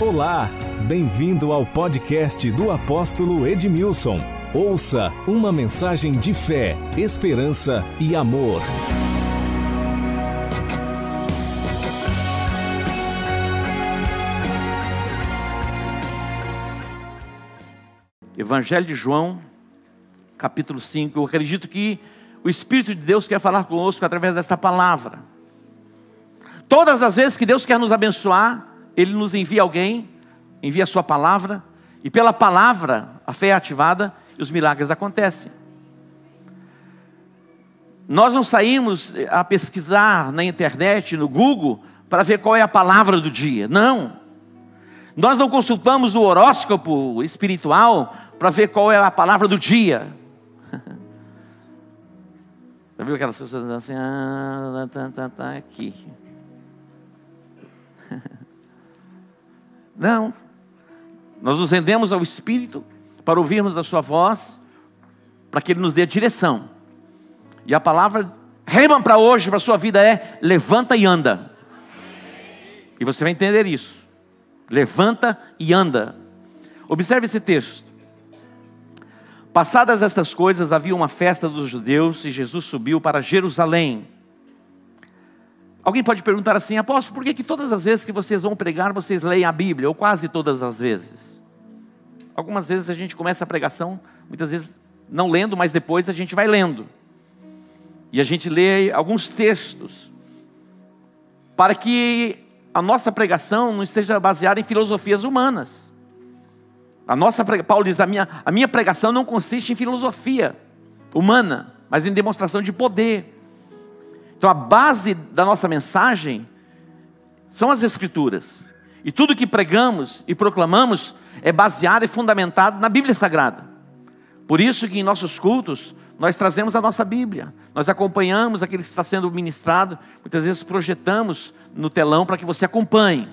Olá, bem-vindo ao podcast do apóstolo Edmilson. Ouça uma mensagem de fé, esperança e amor. Evangelho de João, capítulo 5. Eu acredito que o Espírito de Deus quer falar conosco através desta palavra. Todas as vezes que Deus quer nos abençoar, Ele nos envia alguém, envia a Sua palavra, e pela palavra a fé é ativada e os milagres acontecem. Nós não saímos a pesquisar na internet, no Google, para ver qual é a palavra do dia. Não. Nós não consultamos o horóscopo espiritual para ver qual é a palavra do dia. Já viu aquelas pessoas assim, ah, tá, tá, tá aqui. Não. Nós nos rendemos ao Espírito para ouvirmos a Sua voz, para que Ele nos dê direção. E a palavra rema para hoje, para a sua vida é: levanta e anda. E você vai entender isso. Levanta e anda. Observe esse texto. Passadas estas coisas, havia uma festa dos judeus e Jesus subiu para Jerusalém. Alguém pode perguntar assim, apóstolo, por que, que todas as vezes que vocês vão pregar, vocês leem a Bíblia? Ou quase todas as vezes? Algumas vezes a gente começa a pregação, muitas vezes não lendo, mas depois a gente vai lendo. E a gente lê alguns textos, para que a nossa pregação não esteja baseada em filosofias humanas. A nossa, Paulo diz, a minha, a minha pregação não consiste em filosofia humana, mas em demonstração de poder. Então a base da nossa mensagem são as Escrituras. E tudo que pregamos e proclamamos é baseado e fundamentado na Bíblia Sagrada. Por isso que em nossos cultos nós trazemos a nossa Bíblia, nós acompanhamos aquilo que está sendo ministrado, muitas vezes projetamos no telão para que você acompanhe.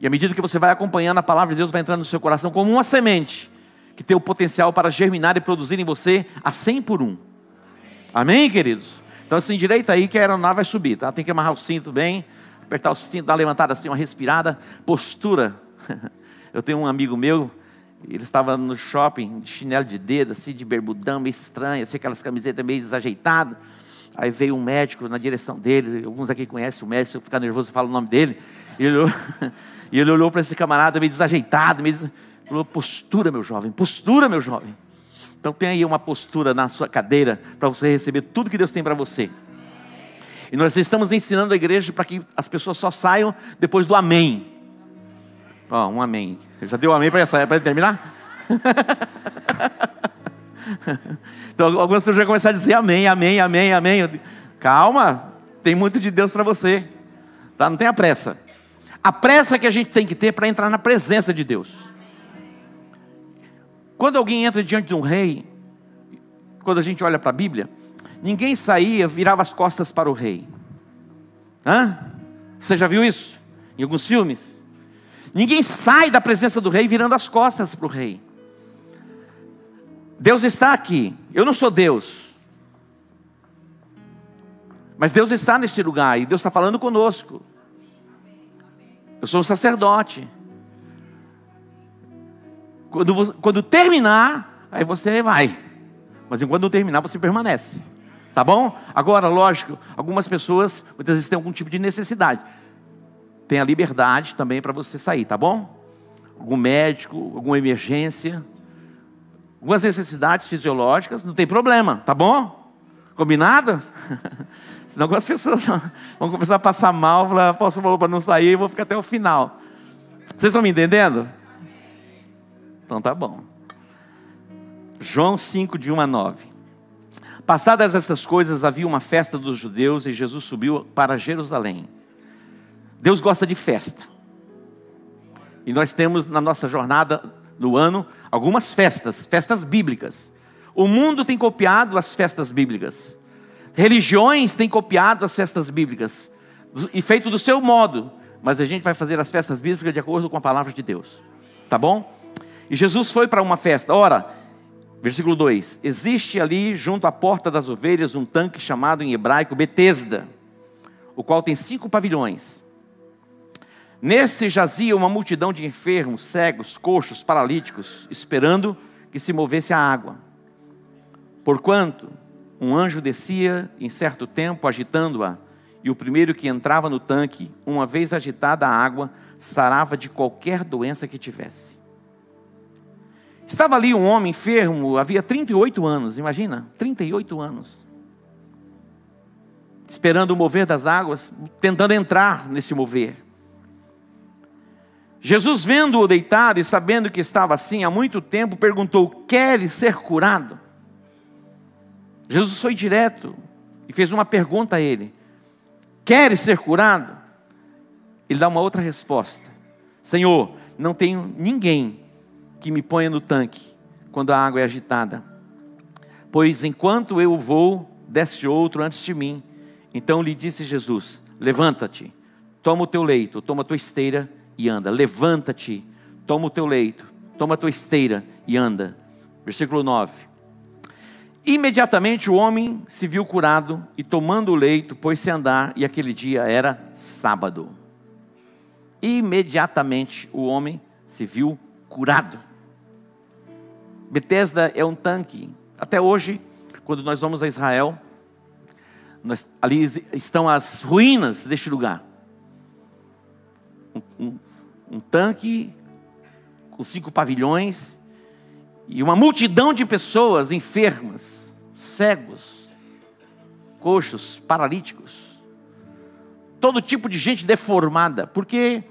E à medida que você vai acompanhando, a palavra de Deus vai entrando no seu coração como uma semente, que tem o potencial para germinar e produzir em você a 100 por um. Amém, queridos? Então, assim, direita aí que a aeronave vai subir, tá? Tem que amarrar o cinto bem, apertar o cinto, dar levantada assim, uma respirada, postura. Eu tenho um amigo meu, ele estava no shopping, de chinelo de dedo, assim, de berbudão, meio estranho, assim, aquelas camisetas meio desajeitadas. Aí veio um médico na direção dele, alguns aqui conhecem o médico, se eu ficar nervoso, eu falo o nome dele. E ele olhou, olhou para esse camarada meio desajeitado, meio des... falou, postura, meu jovem, postura, meu jovem. Então tenha aí uma postura na sua cadeira para você receber tudo que Deus tem para você. E nós estamos ensinando a igreja para que as pessoas só saiam depois do amém. Ó, oh, um amém. Já deu um amém para terminar? então algumas pessoas já começaram a dizer amém, amém, amém, amém. Calma, tem muito de Deus para você. Tá? Não tenha pressa. A pressa que a gente tem que ter para entrar na presença de Deus. Quando alguém entra diante de um rei, quando a gente olha para a Bíblia, ninguém saía, virava as costas para o rei. Hã? Você já viu isso? Em alguns filmes? Ninguém sai da presença do rei virando as costas para o rei. Deus está aqui. Eu não sou Deus. Mas Deus está neste lugar e Deus está falando conosco. Eu sou um sacerdote. Quando, quando terminar, aí você vai. Mas enquanto não terminar, você permanece. Tá bom? Agora, lógico, algumas pessoas muitas vezes têm algum tipo de necessidade. Tem a liberdade também para você sair, tá bom? Algum médico, alguma emergência, algumas necessidades fisiológicas, não tem problema, tá bom? Combinado? Senão algumas pessoas vão começar a passar mal, falar, posso para não sair, vou ficar até o final. Vocês estão me entendendo? Então tá bom. João 5, de 1 a 9. Passadas estas coisas, havia uma festa dos judeus e Jesus subiu para Jerusalém. Deus gosta de festa. E nós temos na nossa jornada no ano algumas festas, festas bíblicas. O mundo tem copiado as festas bíblicas. Religiões têm copiado as festas bíblicas e feito do seu modo, mas a gente vai fazer as festas bíblicas de acordo com a palavra de Deus. Tá bom? E Jesus foi para uma festa. Ora, versículo 2: Existe ali, junto à porta das ovelhas, um tanque chamado em hebraico Betesda, o qual tem cinco pavilhões. Nesse jazia uma multidão de enfermos, cegos, coxos, paralíticos, esperando que se movesse a água. Porquanto um anjo descia em certo tempo, agitando-a, e o primeiro que entrava no tanque, uma vez agitada a água, sarava de qualquer doença que tivesse. Estava ali um homem enfermo, havia 38 anos, imagina, 38 anos. Esperando o mover das águas, tentando entrar nesse mover. Jesus, vendo-o deitado e sabendo que estava assim há muito tempo, perguntou: Queres ser curado? Jesus foi direto e fez uma pergunta a ele: Queres ser curado? Ele dá uma outra resposta: Senhor, não tenho ninguém que me ponha no tanque quando a água é agitada. Pois enquanto eu vou, desce outro antes de mim. Então lhe disse Jesus: Levanta-te, toma o teu leito, toma a tua esteira e anda. Levanta-te, toma o teu leito, toma a tua esteira e anda. Versículo 9. Imediatamente o homem se viu curado e, tomando o leito, pôs-se a andar, e aquele dia era sábado. Imediatamente o homem se viu curado. Betesda é um tanque. Até hoje, quando nós vamos a Israel, nós, ali estão as ruínas deste lugar. Um, um, um tanque com cinco pavilhões e uma multidão de pessoas enfermas, cegos, coxos, paralíticos, todo tipo de gente deformada, porque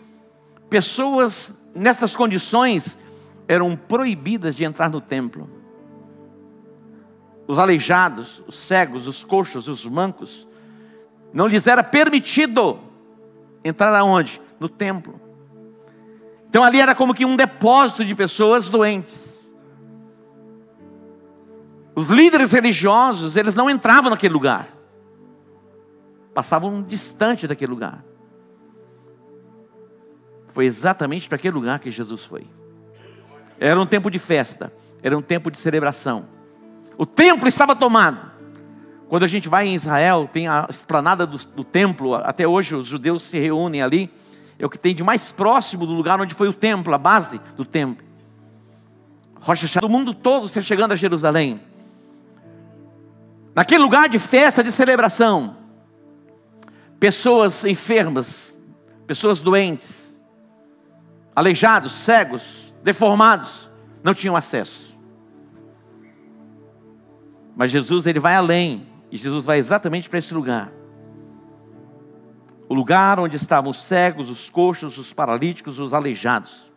pessoas nessas condições eram proibidas de entrar no templo. Os aleijados, os cegos, os coxos, os mancos, não lhes era permitido entrar aonde? No templo. Então ali era como que um depósito de pessoas doentes. Os líderes religiosos, eles não entravam naquele lugar. Passavam distante daquele lugar. Foi exatamente para aquele lugar que Jesus foi. Era um tempo de festa, era um tempo de celebração. O templo estava tomado. Quando a gente vai em Israel, tem a esplanada do, do templo, até hoje os judeus se reúnem ali é o que tem de mais próximo do lugar onde foi o templo, a base do templo. Rocha do mundo todo se chegando a Jerusalém. Naquele lugar de festa, de celebração, pessoas enfermas, pessoas doentes, aleijados, cegos, deformados, não tinham acesso. Mas Jesus ele vai além, e Jesus vai exatamente para esse lugar o lugar onde estavam os cegos, os coxos, os paralíticos, os aleijados.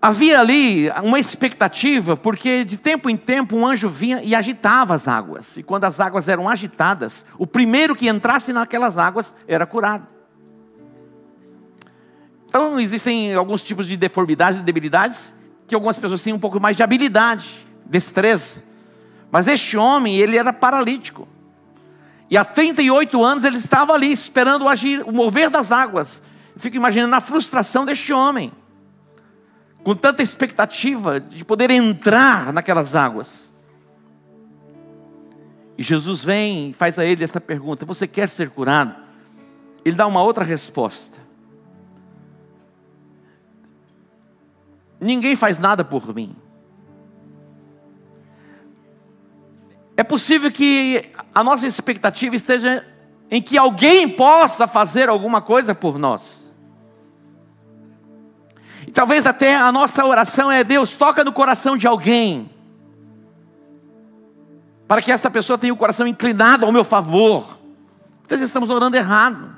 Havia ali uma expectativa, porque de tempo em tempo um anjo vinha e agitava as águas. E quando as águas eram agitadas, o primeiro que entrasse naquelas águas era curado. Então existem alguns tipos de deformidades e debilidades que algumas pessoas têm um pouco mais de habilidade, destreza. Mas este homem, ele era paralítico. E há 38 anos ele estava ali esperando o agir, o mover das águas. fico imaginando a frustração deste homem, com tanta expectativa de poder entrar naquelas águas. E Jesus vem e faz a ele esta pergunta: Você quer ser curado? Ele dá uma outra resposta. Ninguém faz nada por mim. É possível que a nossa expectativa esteja em que alguém possa fazer alguma coisa por nós. E talvez até a nossa oração é: Deus, toca no coração de alguém, para que essa pessoa tenha o coração inclinado ao meu favor. Às vezes estamos orando errado.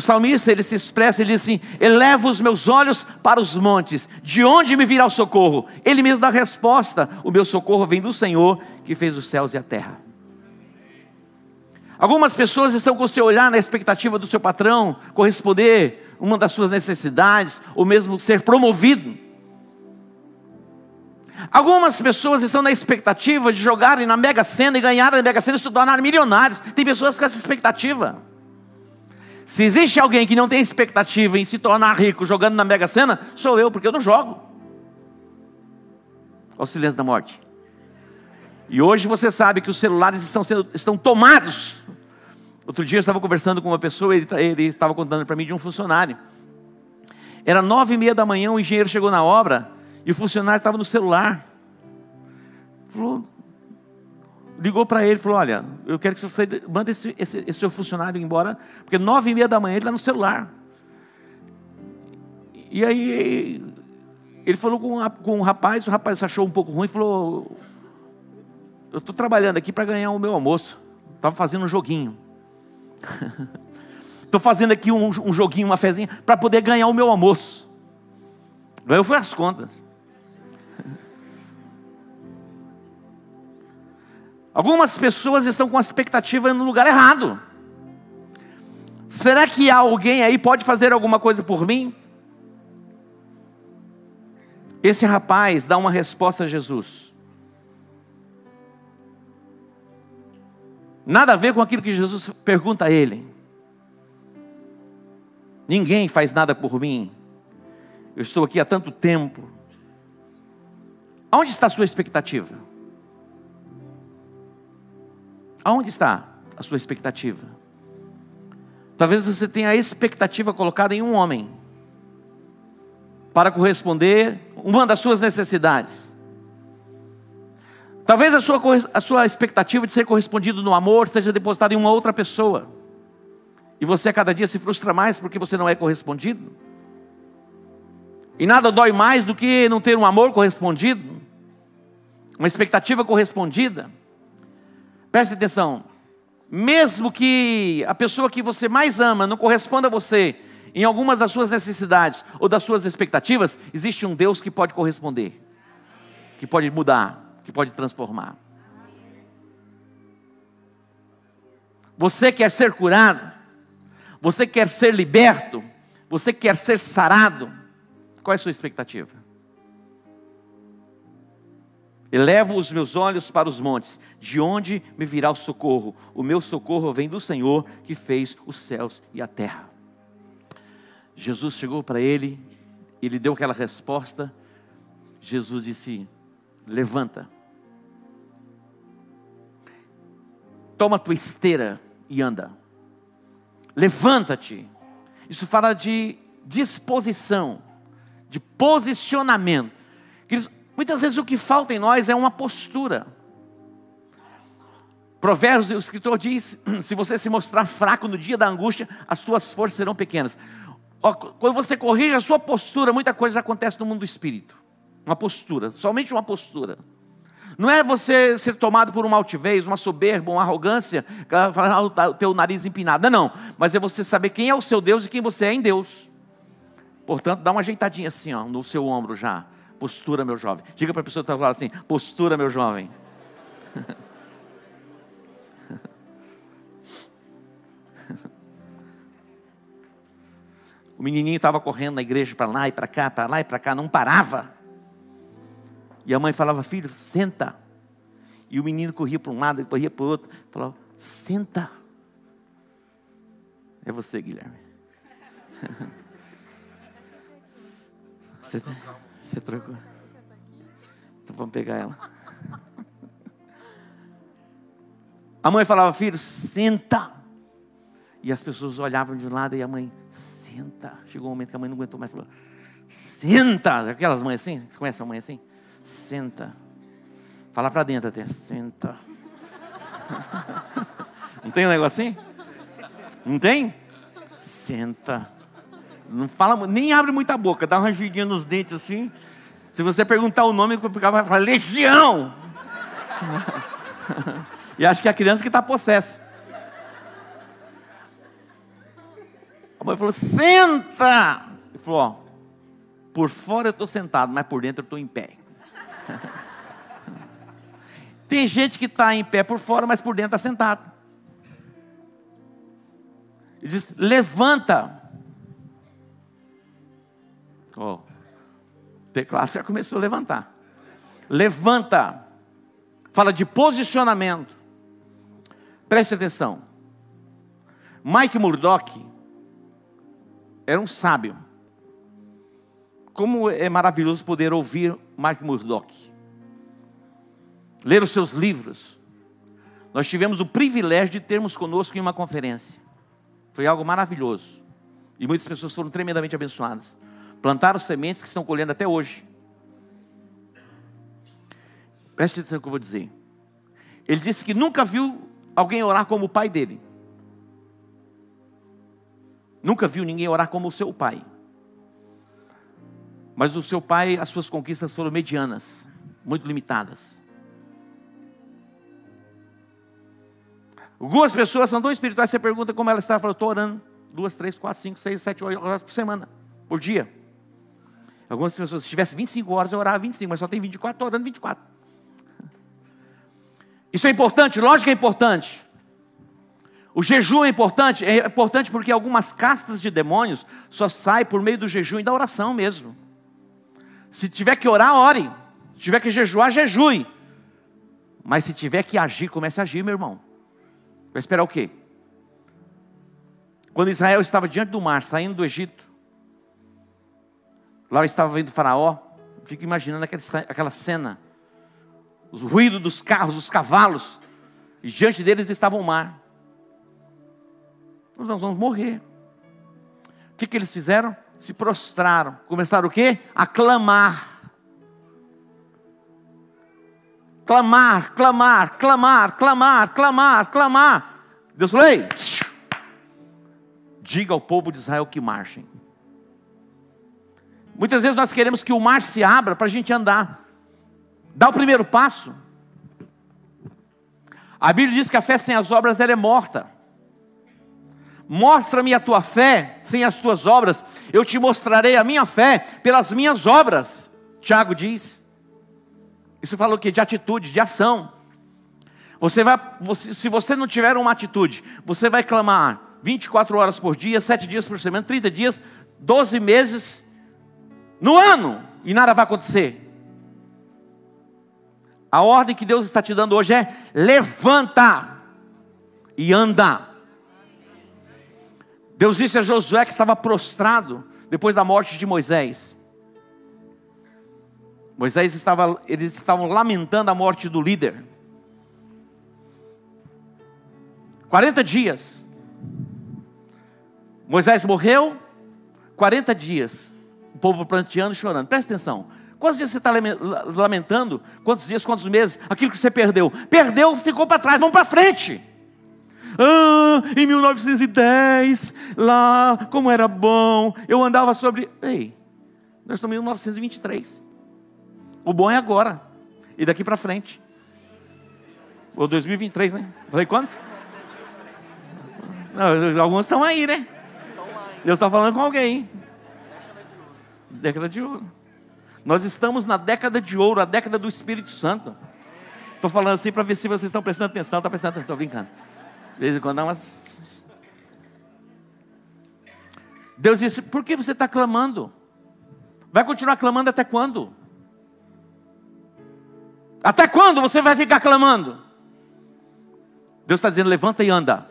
O salmista ele se expressa, ele diz assim: eleva os meus olhos para os montes, de onde me virá o socorro? Ele mesmo dá a resposta: o meu socorro vem do Senhor que fez os céus e a terra. Algumas pessoas estão com o seu olhar na expectativa do seu patrão corresponder uma das suas necessidades, ou mesmo ser promovido. Algumas pessoas estão na expectativa de jogarem na Mega Sena e ganharem na Mega Sena e se tornarem milionários. Tem pessoas com essa expectativa. Se existe alguém que não tem expectativa em se tornar rico jogando na Mega Sena, sou eu, porque eu não jogo. Olha o silêncio da morte. E hoje você sabe que os celulares estão, sendo, estão tomados. Outro dia eu estava conversando com uma pessoa, ele, ele estava contando para mim de um funcionário. Era nove e meia da manhã, o engenheiro chegou na obra e o funcionário estava no celular. Falou, ligou para ele, falou: Olha, eu quero que você mande esse, esse, esse seu funcionário embora, porque nove e meia da manhã ele está no celular. E aí ele falou com, com um rapaz, o rapaz achou um pouco ruim, falou: Eu estou trabalhando aqui para ganhar o meu almoço. Estava fazendo um joguinho. Estou fazendo aqui um, um, joguinho, uma fezinha, para poder ganhar o meu almoço. Eu fui as contas. Algumas pessoas estão com a expectativa no lugar errado. Será que alguém aí pode fazer alguma coisa por mim? Esse rapaz dá uma resposta a Jesus. Nada a ver com aquilo que Jesus pergunta a ele. Ninguém faz nada por mim. Eu estou aqui há tanto tempo. Aonde está a sua expectativa? Aonde está a sua expectativa? Talvez você tenha a expectativa colocada em um homem para corresponder uma das suas necessidades. Talvez a sua, a sua expectativa de ser correspondido no amor esteja depositada em uma outra pessoa. E você a cada dia se frustra mais porque você não é correspondido. E nada dói mais do que não ter um amor correspondido, uma expectativa correspondida. Preste atenção, mesmo que a pessoa que você mais ama não corresponda a você, em algumas das suas necessidades ou das suas expectativas, existe um Deus que pode corresponder, que pode mudar, que pode transformar. Você quer ser curado? Você quer ser liberto? Você quer ser sarado? Qual é a sua expectativa? Elevo os meus olhos para os montes, de onde me virá o socorro? O meu socorro vem do Senhor que fez os céus e a terra. Jesus chegou para ele, ele deu aquela resposta. Jesus disse: Levanta, toma tua esteira e anda. Levanta-te. Isso fala de disposição, de posicionamento. Muitas vezes o que falta em nós é uma postura. Provérbios, o escritor diz: se você se mostrar fraco no dia da angústia, as tuas forças serão pequenas. Quando você corrige a sua postura, muita coisa acontece no mundo do espírito. Uma postura, somente uma postura. Não é você ser tomado por uma altivez, uma soberba, uma arrogância, falar ah, o teu nariz empinado. Não, não. Mas é você saber quem é o seu Deus e quem você é em Deus. Portanto, dá uma ajeitadinha assim, ó, no seu ombro já. Postura, meu jovem. Diga para a pessoa que está falando assim: postura, meu jovem. O menininho estava correndo na igreja para lá e para cá, para lá e para cá, não parava. E a mãe falava, filho, senta. E o menino corria para um lado, e corria para o outro. Falava, senta. É você, Guilherme. Você, você trocou? Então vamos pegar ela. A mãe falava, filho, senta. E as pessoas olhavam de um lado e a mãe, senta. Chegou um momento que a mãe não aguentou mais, falou, senta. Aquelas mães assim, você conhece a mãe assim? Senta. Fala para dentro até, senta. Não tem um assim? Não tem? Senta. Não fala, nem abre muita boca, dá uma rangidinha nos dentes assim. Se você perguntar o nome, vai falar legião. e acho que é a criança que está possessa. A mãe falou: senta! Ele falou: ó, por fora eu estou sentado, mas por dentro eu estou em pé. Tem gente que está em pé por fora, mas por dentro está sentado. Ele diz: levanta. Oh, o teclado já começou a levantar. Levanta. Fala de posicionamento. Preste atenção. Mike Murdock era um sábio. Como é maravilhoso poder ouvir Mark Murdock, ler os seus livros. nós tivemos o privilégio de termos conosco em uma conferência. Foi algo maravilhoso. E muitas pessoas foram tremendamente abençoadas. Plantaram sementes que estão colhendo até hoje. Preste atenção no que eu vou dizer. Ele disse que nunca viu alguém orar como o pai dele. Nunca viu ninguém orar como o seu pai. Mas o seu pai, as suas conquistas foram medianas, muito limitadas. Algumas pessoas são tão espirituais, você pergunta como ela está, fala, estou orando duas, três, quatro, cinco, seis, sete, oito horas por semana, por dia. Algumas pessoas, se tivesse 25 horas, eu orava 25, mas só tem 24, estou orando 24. Isso é importante, lógico que é importante. O jejum é importante, é importante porque algumas castas de demônios só saem por meio do jejum e da oração mesmo. Se tiver que orar, ore. Se tiver que jejuar, jejue. Mas se tiver que agir, comece a agir, meu irmão. Vai esperar o quê? Quando Israel estava diante do mar, saindo do Egito, lá estava vendo Faraó, fico imaginando aquela, aquela cena, os ruídos dos carros, os cavalos, e diante deles estava o mar. Nós vamos morrer. O que, que eles fizeram? Se prostraram, começaram o quê? A clamar. Clamar, clamar, clamar, clamar, clamar, clamar. Deus falou: Ei, diga ao povo de Israel que marchem. Muitas vezes nós queremos que o mar se abra para a gente andar. Dá o primeiro passo. A Bíblia diz que a fé sem as obras ela é morta. Mostra-me a tua fé sem as tuas obras, eu te mostrarei a minha fé pelas minhas obras. Tiago diz. Isso fala o quê? De atitude, de ação. Você vai, você, se você não tiver uma atitude, você vai clamar 24 horas por dia, 7 dias por semana, 30 dias, 12 meses no ano, e nada vai acontecer. A ordem que Deus está te dando hoje é: levanta e anda. Deus disse a Josué que estava prostrado depois da morte de Moisés. Moisés estava, eles estavam lamentando a morte do líder. 40 dias. Moisés morreu, 40 dias, povo planteando e chorando. Presta atenção. Quantos dias você está lamentando? Quantos dias, quantos meses? Aquilo que você perdeu. Perdeu, ficou para trás, vamos para frente. Ah, em 1910, lá, como era bom, eu andava sobre. Ei, nós estamos em 1923. O bom é agora, e daqui para frente. Ou 2023, né? Falei quanto? Não, alguns estão aí, né? Deus está falando com alguém. Década de ouro. Nós estamos na década de ouro, a década do Espírito Santo. Estou falando assim para ver se vocês estão prestando atenção. Está prestando atenção, estou brincando. De vez em quando dá umas. Deus disse: Por que você está clamando? Vai continuar clamando até quando? Até quando você vai ficar clamando? Deus está dizendo: levanta e anda.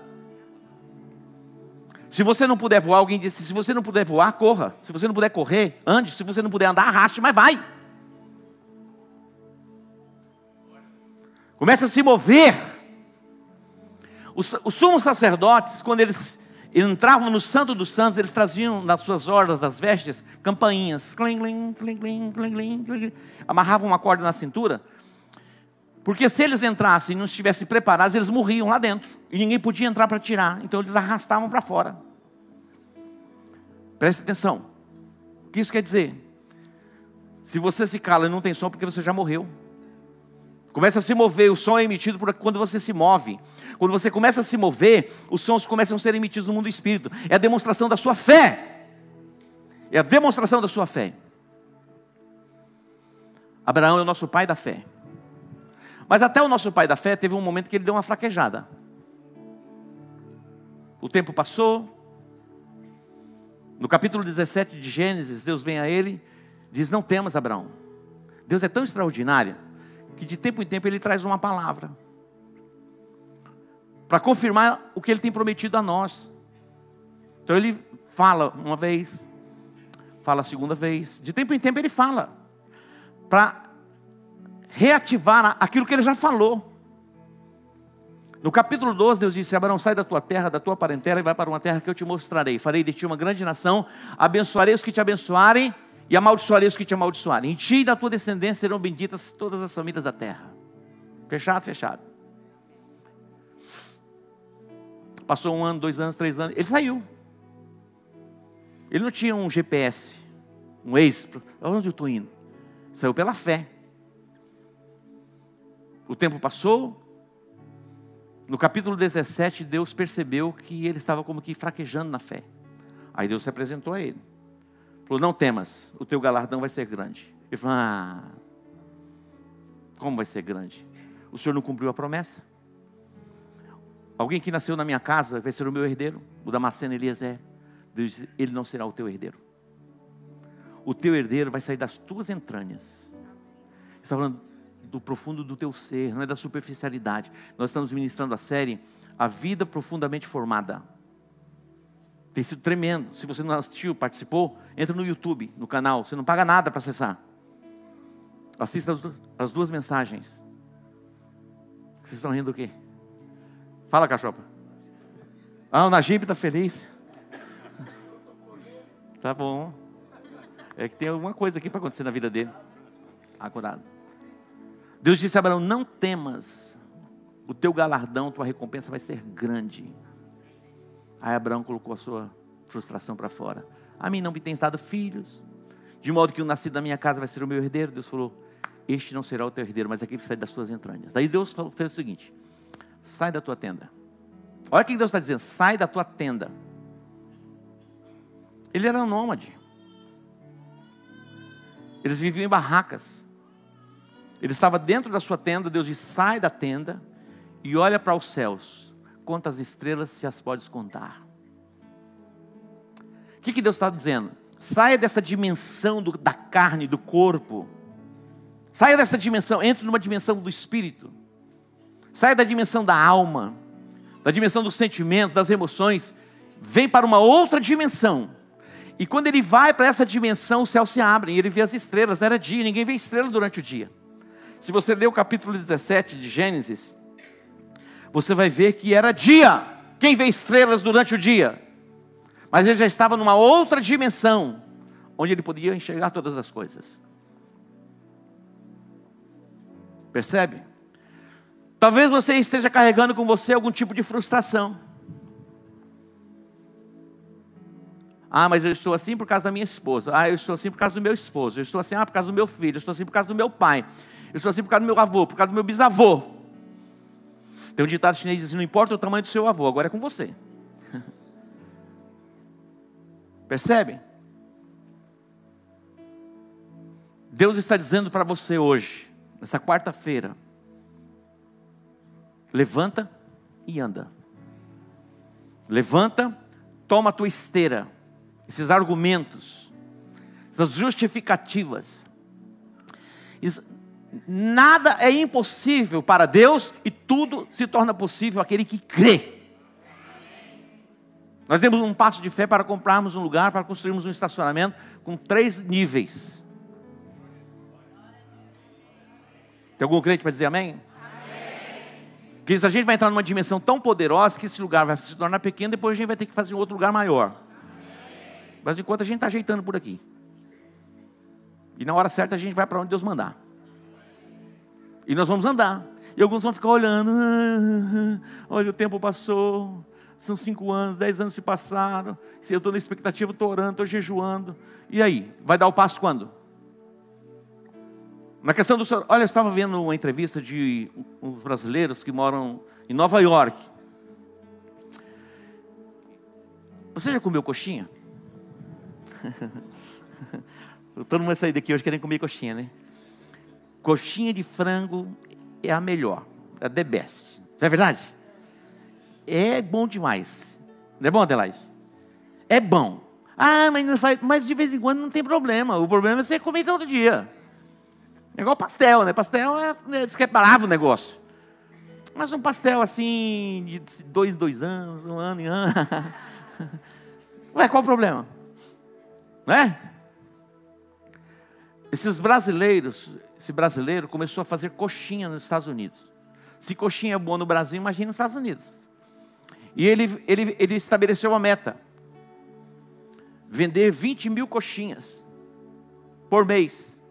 Se você não puder voar, alguém disse: se você não puder voar, corra. Se você não puder correr, ande. Se você não puder andar, arraste, mas vai. Começa a se mover. Os, os sumos sacerdotes, quando eles entravam no Santo dos Santos, eles traziam nas suas orlas das vestes campainhas. Clim, clim, clim, clim, clim, clim, Amarravam uma corda na cintura. Porque se eles entrassem e não estivessem preparados, eles morriam lá dentro. E ninguém podia entrar para tirar. Então eles arrastavam para fora. Preste atenção. O que isso quer dizer? Se você se cala e não tem som, porque você já morreu. Começa a se mover, o som é emitido por quando você se move. Quando você começa a se mover, os sons começam a ser emitidos no mundo espírito. É a demonstração da sua fé. É a demonstração da sua fé. Abraão é o nosso pai da fé. Mas até o nosso pai da fé teve um momento que ele deu uma fraquejada. O tempo passou. No capítulo 17 de Gênesis, Deus vem a ele, diz: Não temas, Abraão. Deus é tão extraordinário que de tempo em tempo ele traz uma palavra para confirmar o que ele tem prometido a nós. Então ele fala uma vez, fala a segunda vez, de tempo em tempo ele fala para reativar aquilo que ele já falou. No capítulo 12, Deus disse: Abraão, sai da tua terra, da tua parentela e vai para uma terra que eu te mostrarei. Farei de ti uma grande nação, abençoarei os que te abençoarem e amaldiçoarei os que te amaldiçoarem. Em ti e da tua descendência serão benditas todas as famílias da terra. Fechado, fechado. Passou um ano, dois anos, três anos, ele saiu. Ele não tinha um GPS, um ex, onde eu estou indo? Saiu pela fé. O tempo passou, no capítulo 17, Deus percebeu que ele estava como que fraquejando na fé. Aí Deus se apresentou a ele. Falou: Não temas, o teu galardão vai ser grande. Ele falou: Ah, como vai ser grande? O Senhor não cumpriu a promessa? Alguém que nasceu na minha casa vai ser o meu herdeiro? O Damasceno Eliezer. Deus disse: Ele não será o teu herdeiro. O teu herdeiro vai sair das tuas entranhas. Ele está falando, do profundo do teu ser, não é da superficialidade. Nós estamos ministrando a série A Vida Profundamente Formada. Tem sido tremendo. Se você não assistiu, participou, entra no YouTube, no canal. Você não paga nada para acessar. Assista as, as duas mensagens. Vocês estão rindo do quê? Fala, cachopa. Ah, o Najib está feliz. Tá bom. É que tem alguma coisa aqui para acontecer na vida dele. Acurado. Deus disse a Abraão: Não temas, o teu galardão, tua recompensa vai ser grande. Aí Abraão colocou a sua frustração para fora. A mim não me tens dado filhos, de modo que o nascido da minha casa vai ser o meu herdeiro. Deus falou: Este não será o teu herdeiro, mas aquele que sai das tuas entranhas. Daí Deus falou, fez o seguinte: Sai da tua tenda. Olha o que Deus está dizendo: Sai da tua tenda. Ele era um nômade. Eles viviam em barracas. Ele estava dentro da sua tenda, Deus disse: sai da tenda e olha para os céus. Quantas estrelas se as podes contar? O que, que Deus está dizendo? Saia dessa dimensão do, da carne, do corpo. Saia dessa dimensão, entre numa dimensão do espírito. Saia da dimensão da alma, da dimensão dos sentimentos, das emoções. Vem para uma outra dimensão. E quando ele vai para essa dimensão, o céu se abre e ele vê as estrelas. Era dia, ninguém vê estrela durante o dia. Se você ler o capítulo 17 de Gênesis, você vai ver que era dia. Quem vê estrelas durante o dia? Mas ele já estava numa outra dimensão, onde ele podia enxergar todas as coisas. Percebe? Talvez você esteja carregando com você algum tipo de frustração. Ah, mas eu estou assim por causa da minha esposa. Ah, eu estou assim por causa do meu esposo. Eu estou assim ah, por causa do meu filho. Eu estou assim por causa do meu pai. Eu sou assim por causa do meu avô, por causa do meu bisavô. Tem um ditado chinês que diz: assim, não importa o tamanho do seu avô, agora é com você. Percebe? Deus está dizendo para você hoje, nessa quarta-feira: levanta e anda. Levanta, toma a tua esteira, esses argumentos, essas justificativas. Nada é impossível para Deus e tudo se torna possível aquele que crê. Nós demos um passo de fé para comprarmos um lugar, para construirmos um estacionamento com três níveis. Tem algum crente para dizer amém? Que a gente vai entrar numa dimensão tão poderosa que esse lugar vai se tornar pequeno, depois a gente vai ter que fazer um outro lugar maior. Mas enquanto a gente está ajeitando por aqui. E na hora certa a gente vai para onde Deus mandar. E nós vamos andar. E alguns vão ficar olhando. Ah, olha, o tempo passou. São cinco anos, dez anos se passaram. Se eu estou na expectativa, estou orando, estou jejuando. E aí? Vai dar o passo quando? Na questão do senhor, olha, eu estava vendo uma entrevista de uns brasileiros que moram em Nova York. Você já comeu coxinha? Todo mundo vai sair daqui hoje querendo comer coxinha, né? Coxinha de frango é a melhor, é a the best. Não é verdade? É bom demais. Não é bom, Adelaide? É bom. Ah, mas, não faz, mas de vez em quando não tem problema. O problema é você comer todo dia. É igual pastel, né? Pastel é, né, diz é bravo o negócio. Mas um pastel assim, de dois, dois anos, um ano em ano. Ué, qual o problema? É? Esses brasileiros, esse brasileiro começou a fazer coxinha nos Estados Unidos. Se coxinha é boa no Brasil, imagina nos Estados Unidos. E ele, ele, ele estabeleceu uma meta: vender 20 mil coxinhas por mês,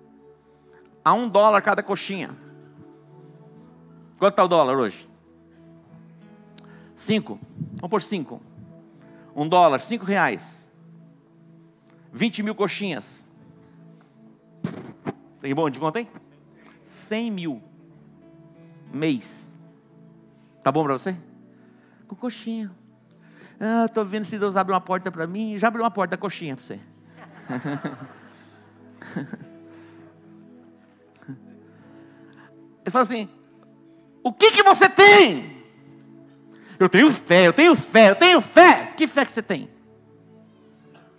a um dólar cada coxinha. Quanto está o dólar hoje? Cinco. Vamos por cinco. Um dólar, cinco reais. 20 mil coxinhas. Tem bom de conta, hein? 100 mil. Mês. Tá bom para você? Com coxinha. Ah, estou vendo se Deus abre uma porta para mim. Já abriu uma porta da coxinha para você. Ele fala assim: O que, que você tem? Eu tenho fé, eu tenho fé, eu tenho fé. Que fé que você tem?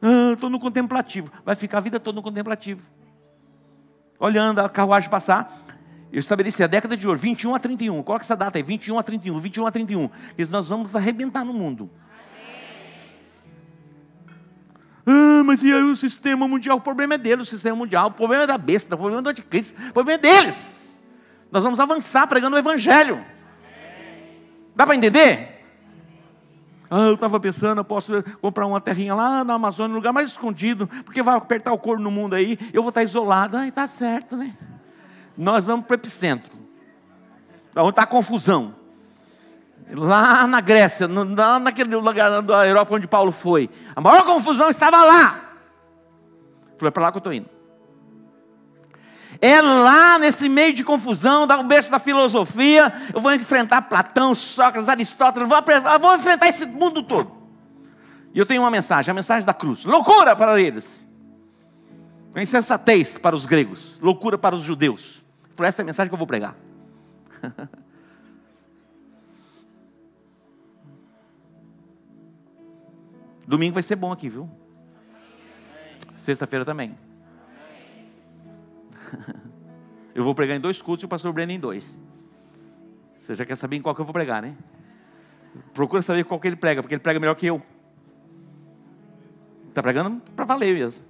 Ah, estou no contemplativo. Vai ficar a vida toda no contemplativo. Olhando a carruagem passar. Eu estabeleci a década de ouro, 21 a 31. Coloca essa data aí, 21 a 31, 21 a 31. Diz, nós vamos arrebentar no mundo. Ah, mas e aí o sistema mundial? O problema é deles, o sistema mundial. O problema é da besta, o problema é do anticristo. O problema é deles. Nós vamos avançar pregando o evangelho. Dá para entender? Ah, eu estava pensando, eu posso comprar uma terrinha lá na Amazônia, no lugar mais escondido, porque vai apertar o corno no mundo aí, eu vou estar isolado. Ah, está certo, né? Nós vamos para o epicentro. Onde está a confusão. Lá na Grécia, no, naquele lugar da Europa onde Paulo foi. A maior confusão estava lá. Falei, é para lá que eu estou indo. É lá nesse meio de confusão, da berço da filosofia, eu vou enfrentar Platão, Sócrates, Aristóteles, vou, vou enfrentar esse mundo todo. E eu tenho uma mensagem, a mensagem da cruz. Loucura para eles. Insensatez para os gregos, loucura para os judeus. Por essa é a mensagem que eu vou pregar. Domingo vai ser bom aqui, viu? Sexta-feira também. Eu vou pregar em dois cultos e o pastor Breno em dois. Você já quer saber em qual que eu vou pregar, né? Procura saber qual que ele prega, porque ele prega melhor que eu. Está pregando para valer mesmo.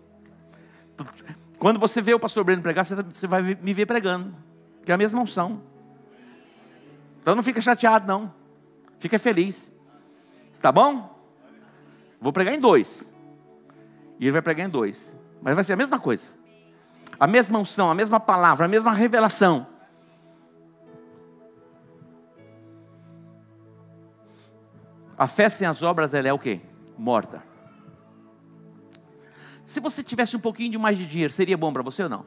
Quando você vê o pastor Breno pregar, você vai me ver pregando. Que é a mesma unção. Então não fica chateado, não. Fica feliz. Tá bom? Vou pregar em dois. E ele vai pregar em dois. Mas vai ser a mesma coisa a mesma unção, a mesma palavra, a mesma revelação. A fé sem as obras, ela é o quê? Morta. Se você tivesse um pouquinho de mais de dinheiro, seria bom para você ou não?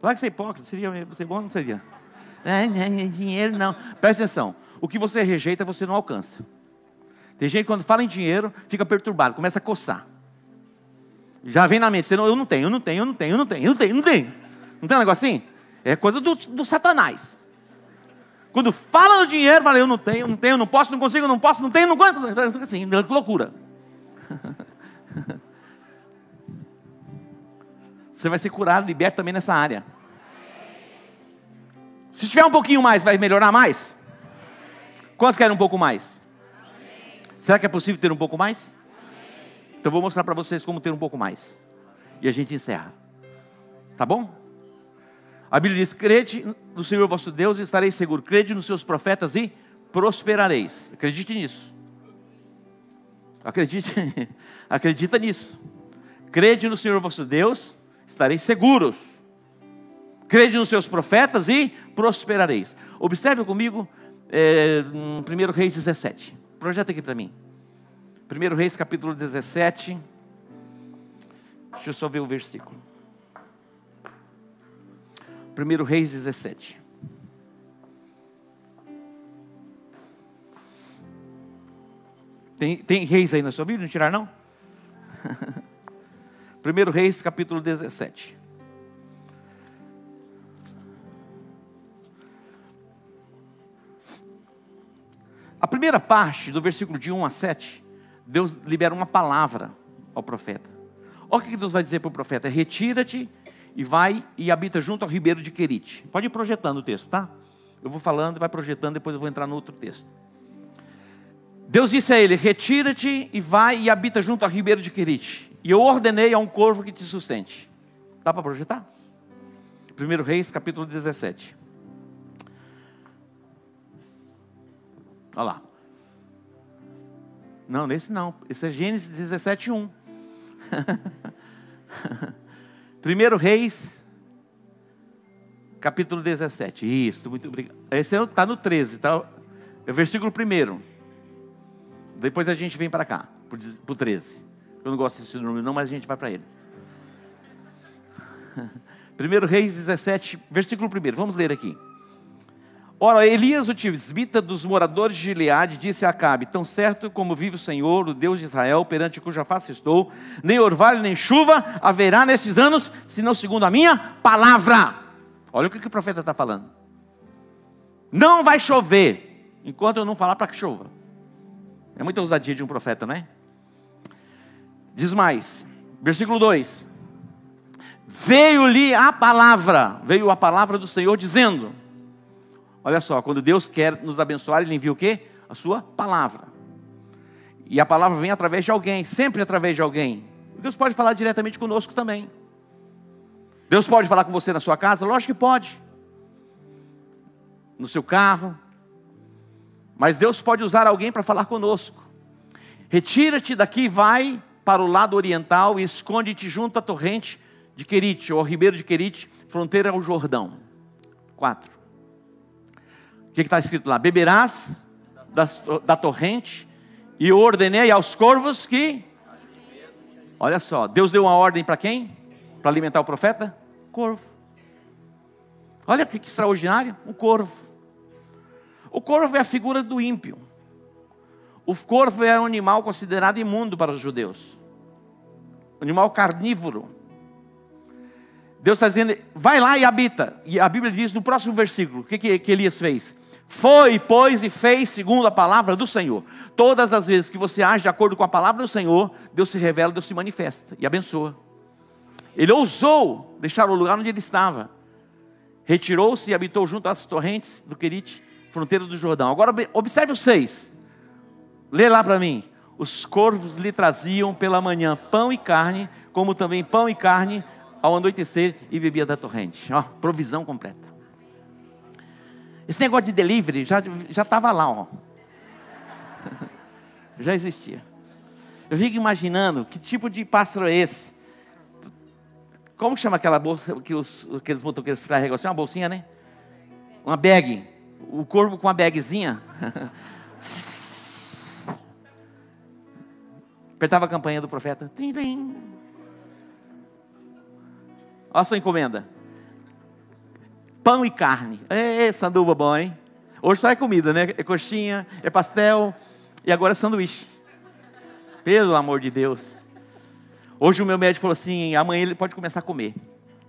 Vai que você é hipócrita, seria, seria bom ou não seria? É, é, dinheiro não. Presta atenção, o que você rejeita, você não alcança. Tem gente que quando fala em dinheiro, fica perturbado, começa a coçar. Já vem na mente, eu não tenho, eu não tenho, eu não tenho, eu não tenho, eu não tenho, eu não tenho. Não tem um negócio assim? É coisa do, do satanás. Quando fala no dinheiro, fala, eu não tenho, eu não tenho, eu não posso, não consigo, eu não posso, não tenho, não aguento. Assim, que loucura. Você vai ser curado, liberto também nessa área. Se tiver um pouquinho mais, vai melhorar mais? Quantos querem um pouco mais? Será que é possível ter um pouco mais? Então vou mostrar para vocês como ter um pouco mais. E a gente encerra. Tá bom? A Bíblia diz: crede no Senhor vosso Deus e estareis seguro. Crede nos seus profetas e prosperareis. Acredite nisso. Acredite, acredita nisso. Crede no Senhor vosso Deus, estareis seguros. Crede nos seus profetas e prosperareis. Observe comigo é, 1 Reis 17. Projeta aqui para mim. 1 Reis capítulo 17. Deixa eu só ver o versículo. 1 Reis 17. Tem, tem reis aí na sua Bíblia? Não tirar, não? 1 Reis, capítulo 17. A primeira parte, do versículo de 1 a 7, Deus libera uma palavra ao profeta. Olha o que Deus vai dizer para o profeta: retira-te e vai e habita junto ao ribeiro de Querite. Pode ir projetando o texto, tá? Eu vou falando e vai projetando, depois eu vou entrar no outro texto. Deus disse a ele: Retira-te e vai e habita junto ao ribeiro de Querite. E eu ordenei a um corvo que te sustente. Dá para projetar? 1 Reis, capítulo 17. Olha lá. Não, nesse não. Esse é Gênesis 17, 1. Primeiro Reis, capítulo 17. Isso, muito obrigado. Esse está no 13, tá? É o versículo primeiro. Depois a gente vem para cá, para o 13. Eu não gosto desse número, não, mas a gente vai para ele. 1 Reis 17, versículo 1. Vamos ler aqui. Ora, Elias, o tisbita dos moradores de Gileade, disse a Acabe: Tão certo como vive o Senhor, o Deus de Israel, perante cuja face estou, nem orvalho nem chuva haverá nestes anos, senão segundo a minha palavra. Olha o que, que o profeta está falando. Não vai chover, enquanto eu não falar para que chova. É muita ousadia de um profeta, né? Diz mais, versículo 2: Veio-lhe a palavra, veio a palavra do Senhor dizendo: Olha só, quando Deus quer nos abençoar, Ele envia o quê? A sua palavra. E a palavra vem através de alguém, sempre através de alguém. Deus pode falar diretamente conosco também. Deus pode falar com você na sua casa? Lógico que pode. No seu carro. Mas Deus pode usar alguém para falar conosco. Retira-te daqui, vai para o lado oriental e esconde-te junto à torrente de Querite, ou ao ribeiro de Querite, fronteira ao Jordão. 4 que está escrito lá? Beberás da, da torrente, e ordenei aos corvos que. Olha só, Deus deu uma ordem para quem? Para alimentar o profeta? Corvo. Olha que, extraordinário, um corvo. O corvo é a figura do ímpio. O corvo é um animal considerado imundo para os judeus. Um animal carnívoro. Deus está dizendo, vai lá e habita. E a Bíblia diz no próximo versículo, o que, que, que Elias fez? Foi, pois, e fez segundo a palavra do Senhor. Todas as vezes que você age de acordo com a palavra do Senhor, Deus se revela, Deus se manifesta e abençoa. Ele ousou deixar o lugar onde ele estava. Retirou-se e habitou junto às torrentes do Querite, fronteira do Jordão. Agora observe os seis. Lê lá para mim. Os corvos lhe traziam pela manhã pão e carne, como também pão e carne ao anoitecer, e bebia da torrente. Ó, provisão completa. Esse negócio de delivery já estava lá, ó. já existia. Eu fico imaginando que tipo de pássaro é esse. Como chama aquela bolsa que os, aqueles motoqueiros carregam assim? Uma bolsinha, né? Uma bag. O corvo com uma bagzinha. Apertava a campanha do profeta. Olha a sua encomenda pão e carne. É, sanduba bom, hein? Hoje só é comida, né? É coxinha, é pastel e agora é sanduíche. Pelo amor de Deus. Hoje o meu médico falou assim: amanhã ele pode começar a comer.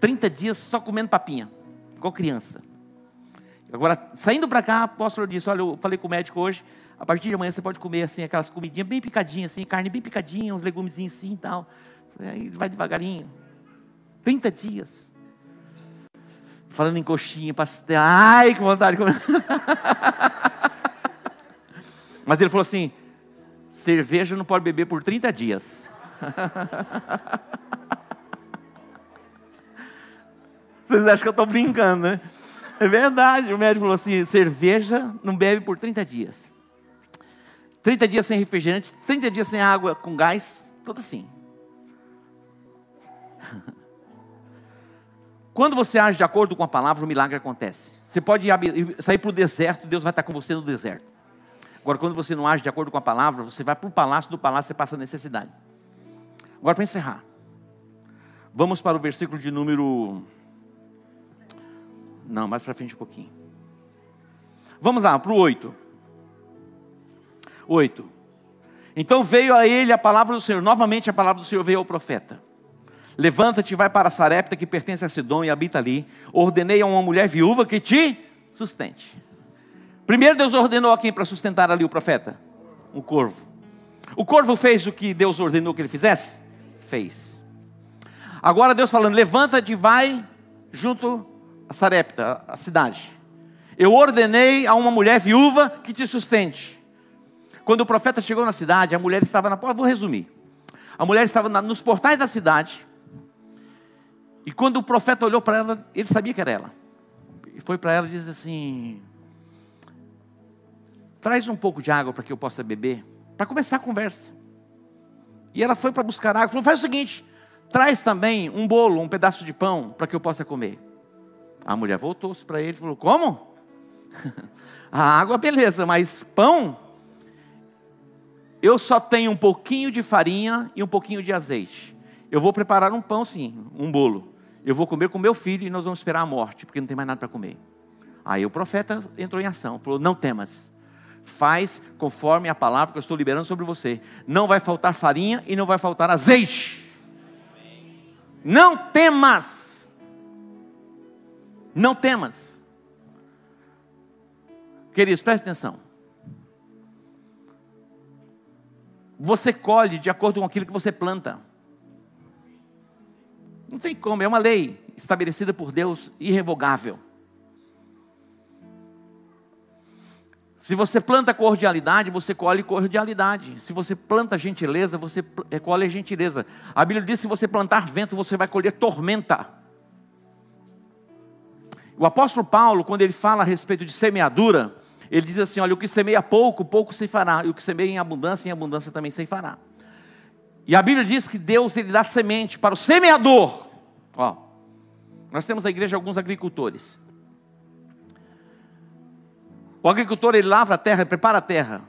30 dias só comendo papinha, igual criança. Agora, saindo para cá, o apóstolo disse: Olha, eu falei com o médico hoje, a partir de amanhã você pode comer assim, aquelas comidinhas bem picadinhas, assim, carne bem picadinha, uns legumezinhos assim e tal. Aí vai devagarinho. 30 dias. Falando em coxinha, pastel. Ai, que vontade. Mas ele falou assim: cerveja não pode beber por 30 dias. Vocês acham que eu estou brincando, né? É verdade. O médico falou assim: cerveja não bebe por 30 dias. 30 dias sem refrigerante, 30 dias sem água com gás, tudo assim. Quando você age de acordo com a palavra, o milagre acontece. Você pode sair para o deserto, Deus vai estar com você no deserto. Agora, quando você não age de acordo com a palavra, você vai para o palácio, do palácio você passa necessidade. Agora, para encerrar, vamos para o versículo de número. Não, mais para frente um pouquinho. Vamos lá, para o 8. 8. Então veio a ele a palavra do Senhor. Novamente a palavra do Senhor veio ao profeta. Levanta-te e vai para Sarepta, que pertence a Sidom e habita ali. Ordenei a uma mulher viúva que te sustente. Primeiro Deus ordenou a quem para sustentar ali o profeta? Um corvo. O corvo fez o que Deus ordenou que ele fizesse? Fez. Agora Deus falando: levanta-te e vai junto a Sarepta, a cidade. Eu ordenei a uma mulher viúva que te sustente. Quando o profeta chegou na cidade, a mulher estava na porta. Vou resumir. A mulher estava nos portais da cidade, e quando o profeta olhou para ela, ele sabia que era ela. E foi para ela e disse assim: traz um pouco de água para que eu possa beber, para começar a conversa. E ela foi para buscar água, falou: faz o seguinte, traz também um bolo, um pedaço de pão, para que eu possa comer. A mulher voltou-se para ele e falou: como? a água, beleza, mas pão? Eu só tenho um pouquinho de farinha e um pouquinho de azeite. Eu vou preparar um pão, sim, um bolo. Eu vou comer com meu filho e nós vamos esperar a morte, porque não tem mais nada para comer. Aí o profeta entrou em ação, falou: Não temas, faz conforme a palavra que eu estou liberando sobre você. Não vai faltar farinha e não vai faltar azeite. Não temas. Não temas. Queridos, preste atenção. Você colhe de acordo com aquilo que você planta. Não tem como, é uma lei estabelecida por Deus, irrevogável. Se você planta cordialidade, você colhe cordialidade. Se você planta gentileza, você eh, colhe gentileza. A Bíblia diz: se você plantar vento, você vai colher tormenta. O apóstolo Paulo, quando ele fala a respeito de semeadura, ele diz assim: olha, o que semeia pouco, pouco se fará, e o que semeia em abundância, em abundância também se fará. E a Bíblia diz que Deus ele dá semente para o semeador. Ó, nós temos na igreja alguns agricultores. O agricultor ele lavra a terra, ele prepara a terra.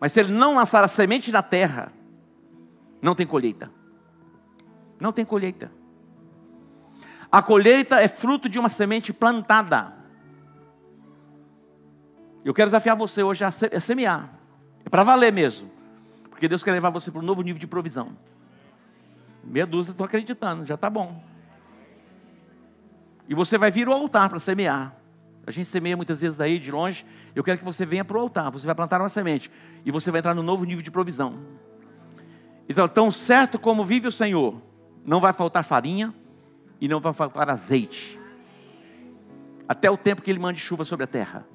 Mas se ele não lançar a semente na terra, não tem colheita. Não tem colheita. A colheita é fruto de uma semente plantada. Eu quero desafiar você hoje a semear. É para valer mesmo. Porque Deus quer levar você para um novo nível de provisão. Meia dúzia, estou acreditando, já está bom. E você vai vir ao altar para semear. A gente semeia muitas vezes daí, de longe. Eu quero que você venha para o altar. Você vai plantar uma semente. E você vai entrar no novo nível de provisão. Então, tão certo como vive o Senhor, não vai faltar farinha e não vai faltar azeite. Até o tempo que Ele mande chuva sobre a terra.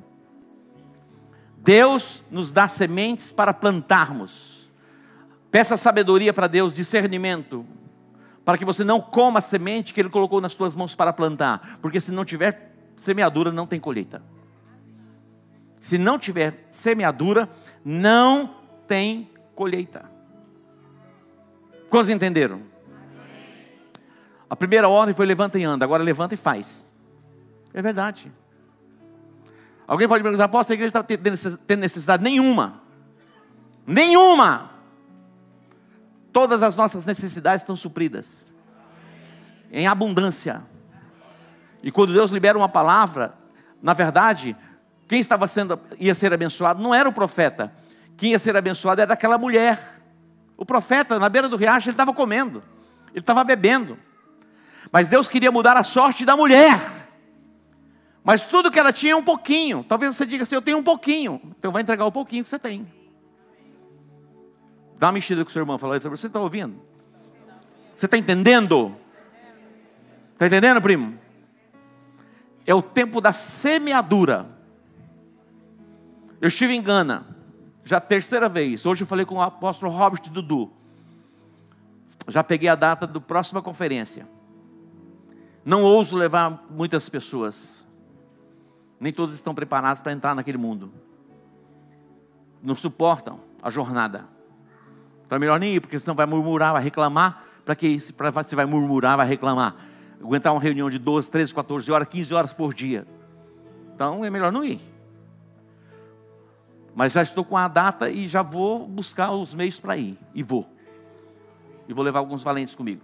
Deus nos dá sementes para plantarmos. Peça sabedoria para Deus, discernimento, para que você não coma a semente que Ele colocou nas tuas mãos para plantar, porque se não tiver semeadura não tem colheita. Se não tiver semeadura, não tem colheita. Quantos entenderam? A primeira ordem foi levanta e anda, agora levanta e faz. É verdade. Alguém pode perguntar, apóstolo, a igreja está tendo necessidade? Nenhuma. Nenhuma. Todas as nossas necessidades estão supridas. Em abundância. E quando Deus libera uma palavra, na verdade, quem estava sendo ia ser abençoado não era o profeta. Quem ia ser abençoado era aquela mulher. O profeta, na beira do riacho, ele estava comendo, ele estava bebendo. Mas Deus queria mudar a sorte da mulher. Mas tudo que ela tinha é um pouquinho. Talvez você diga assim: Eu tenho um pouquinho. Então vai entregar o pouquinho que você tem. Dá uma mexida com o seu irmão. Fala, você está ouvindo? Você está entendendo? Está entendendo, primo? é o tempo da semeadura. Eu estive em Gana, já terceira vez. Hoje eu falei com o apóstolo Robert Dudu. Já peguei a data da próxima conferência. Não ouso levar muitas pessoas. Nem todos estão preparados para entrar naquele mundo. Não suportam a jornada. Então é melhor nem ir, porque senão vai murmurar, vai reclamar. Para que isso? Para você vai murmurar, vai reclamar aguentar uma reunião de 12, 13, 14 horas, 15 horas por dia. Então é melhor não ir. Mas já estou com a data e já vou buscar os meios para ir. E vou. E vou levar alguns valentes comigo.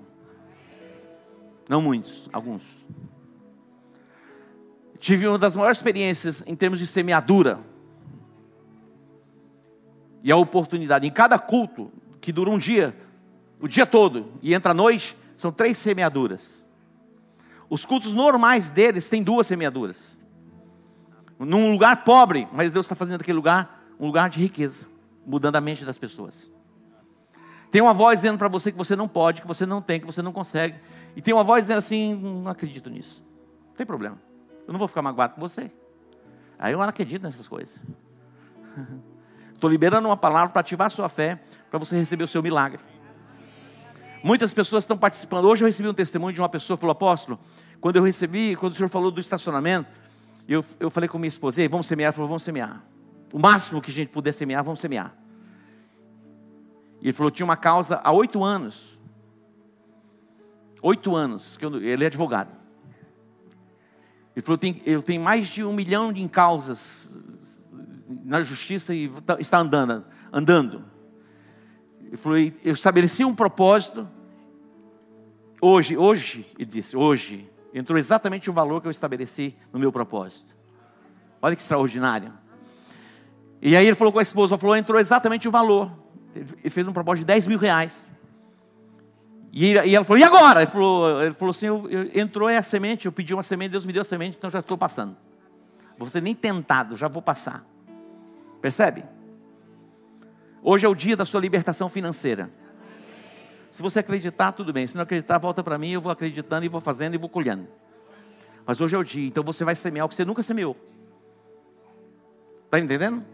Não muitos, alguns. Tive uma das maiores experiências em termos de semeadura. E a oportunidade. Em cada culto, que dura um dia, o dia todo, e entra a noite, são três semeaduras. Os cultos normais deles têm duas semeaduras. Num lugar pobre, mas Deus está fazendo aquele lugar um lugar de riqueza, mudando a mente das pessoas. Tem uma voz dizendo para você que você não pode, que você não tem, que você não consegue. E tem uma voz dizendo assim: não acredito nisso. Não tem problema. Eu não vou ficar magoado com você. Aí eu não acredito nessas coisas. Estou liberando uma palavra para ativar a sua fé, para você receber o seu milagre. Muitas pessoas estão participando. Hoje eu recebi um testemunho de uma pessoa que falou: Apóstolo, quando eu recebi, quando o senhor falou do estacionamento, eu, eu falei com minha esposa: vamos semear? Falou: Vamos semear. o máximo que a gente puder semear, vamos semear. E ele falou: tinha uma causa há oito anos. Oito anos, que eu, ele é advogado. Ele falou: tem, eu tenho mais de um milhão de causas na justiça e está andando. andando. Ele falou: eu estabeleci um propósito. Hoje, hoje, ele disse, hoje, entrou exatamente o valor que eu estabeleci no meu propósito. Olha que extraordinário. E aí ele falou com a esposa, falou, entrou exatamente o valor. Ele fez um propósito de 10 mil reais. E, ela falou, e agora? Ele falou, ele falou assim, eu, eu, entrou é a semente, eu pedi uma semente, Deus me deu a semente, então já estou passando. Ser nem tentado, já vou passar. Percebe? Hoje é o dia da sua libertação financeira. Se você acreditar, tudo bem. Se não acreditar, volta para mim, eu vou acreditando e vou fazendo e vou colhendo. Mas hoje é o dia, então você vai semear o que você nunca semeou. Está entendendo?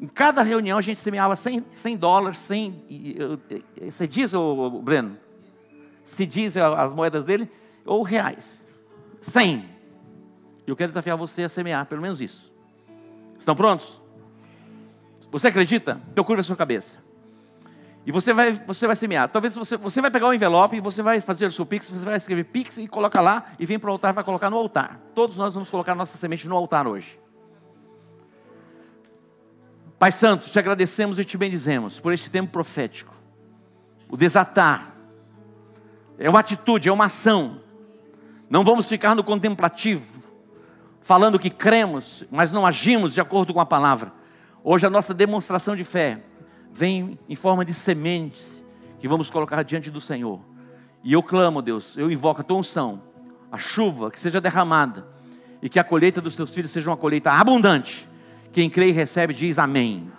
Em cada reunião a gente semeava 100, 100 dólares, 100. Você diz, ô, Breno? Se diz as moedas dele, ou reais. 100. Eu quero desafiar você a semear, pelo menos isso. Estão prontos? Você acredita? Então curva a sua cabeça. E você vai, você vai semear. Talvez você, você vai pegar o envelope e você vai fazer o seu Pix, você vai escrever Pix e coloca lá e vem para o altar e vai colocar no altar. Todos nós vamos colocar nossa semente no altar hoje. Pai Santo, te agradecemos e te bendizemos por este tempo profético. O desatar é uma atitude, é uma ação. Não vamos ficar no contemplativo, falando que cremos, mas não agimos de acordo com a palavra. Hoje a nossa demonstração de fé vem em forma de sementes que vamos colocar diante do Senhor. E eu clamo, Deus, eu invoco a tua unção, a chuva que seja derramada e que a colheita dos teus filhos seja uma colheita abundante quem crê e recebe diz amém.